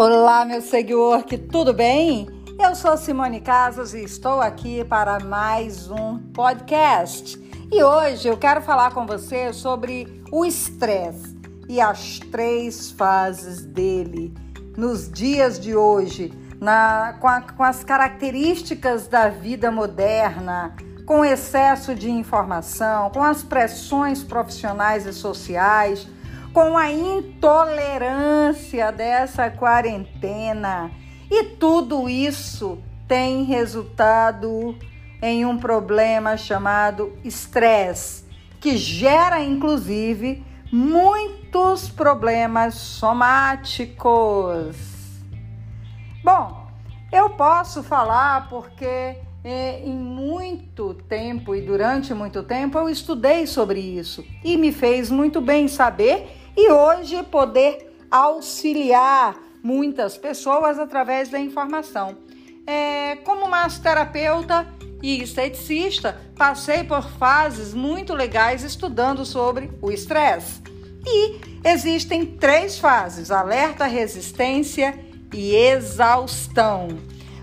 Olá, meu seguidor, que tudo bem? Eu sou Simone Casas e estou aqui para mais um podcast. E hoje eu quero falar com você sobre o estresse e as três fases dele nos dias de hoje, na, com, a, com as características da vida moderna, com excesso de informação, com as pressões profissionais e sociais com a intolerância dessa quarentena. E tudo isso tem resultado em um problema chamado estresse, que gera inclusive muitos problemas somáticos. Bom, eu posso falar porque é, em muito tempo e durante muito tempo eu estudei sobre isso e me fez muito bem saber e hoje poder auxiliar muitas pessoas através da informação. É, como massoterapeuta e esteticista, passei por fases muito legais estudando sobre o estresse. E existem três fases: alerta, resistência e exaustão.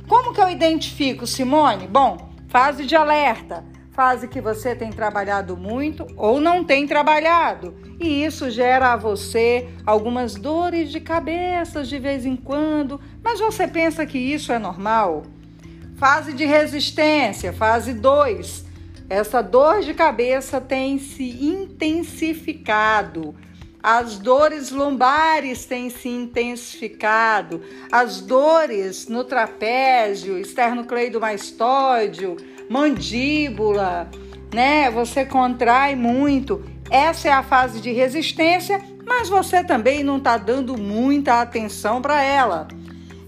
Como que eu identifico, Simone? Bom, fase de alerta fase que você tem trabalhado muito ou não tem trabalhado, e isso gera a você algumas dores de cabeça de vez em quando, mas você pensa que isso é normal? Fase de resistência, fase 2. Essa dor de cabeça tem se intensificado. As dores lombares têm se intensificado, as dores no trapézio, esternocleidomastoideo, mandíbula, né? Você contrai muito. Essa é a fase de resistência, mas você também não está dando muita atenção para ela.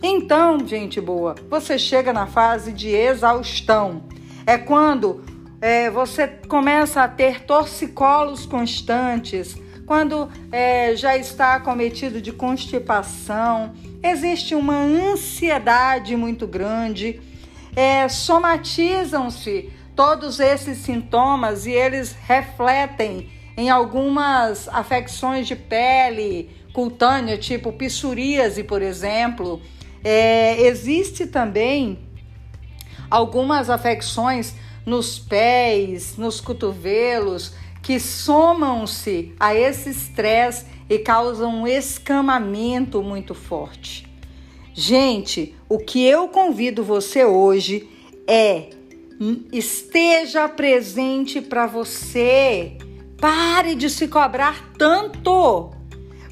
Então, gente boa, você chega na fase de exaustão. É quando é, você começa a ter torcicolos constantes, quando é, já está acometido de constipação, existe uma ansiedade muito grande é, somatizam-se todos esses sintomas e eles refletem em algumas afecções de pele cutânea, tipo psoríase, por exemplo. É, existe também algumas afecções nos pés, nos cotovelos, que somam-se a esse estresse e causam um escamamento muito forte. Gente, o que eu convido você hoje é esteja presente para você. Pare de se cobrar tanto.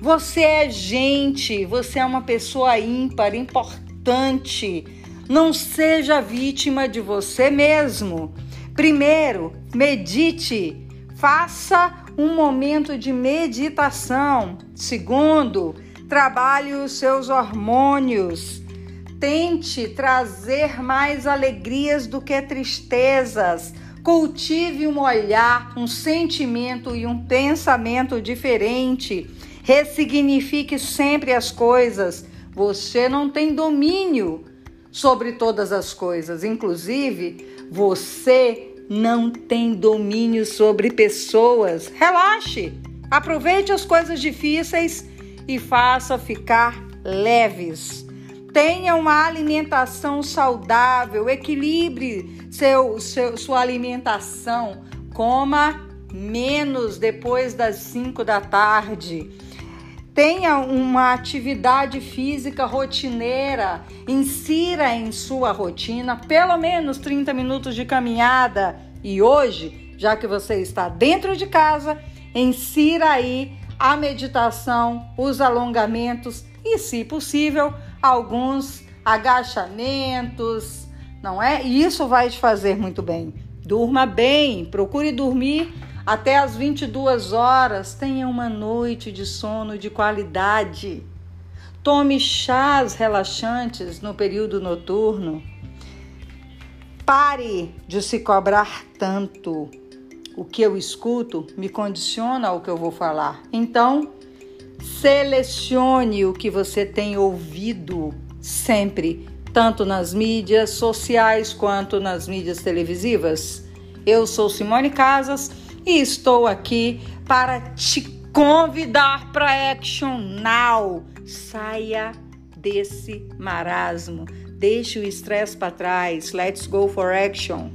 Você é gente, você é uma pessoa ímpar, importante. Não seja vítima de você mesmo. Primeiro, medite. Faça um momento de meditação. Segundo, trabalhe os seus hormônios. Tente trazer mais alegrias do que tristezas. Cultive um olhar, um sentimento e um pensamento diferente. Ressignifique sempre as coisas. Você não tem domínio sobre todas as coisas, inclusive você não tem domínio sobre pessoas. Relaxe, aproveite as coisas difíceis e faça ficar leves. Tenha uma alimentação saudável, equilibre seu, seu, sua alimentação, coma menos depois das 5 da tarde. Tenha uma atividade física rotineira, insira em sua rotina pelo menos 30 minutos de caminhada. E hoje, já que você está dentro de casa, insira aí a meditação, os alongamentos e, se possível, alguns agachamentos, não é? E isso vai te fazer muito bem. Durma bem, procure dormir até as 22 horas, tenha uma noite de sono de qualidade. Tome chás relaxantes no período noturno. Pare de se cobrar tanto o que eu escuto me condiciona ao que eu vou falar. Então, selecione o que você tem ouvido sempre, tanto nas mídias sociais quanto nas mídias televisivas. Eu sou Simone Casas e estou aqui para te convidar para Action Now. Saia desse marasmo. Deixe o estresse para trás. Let's go for action.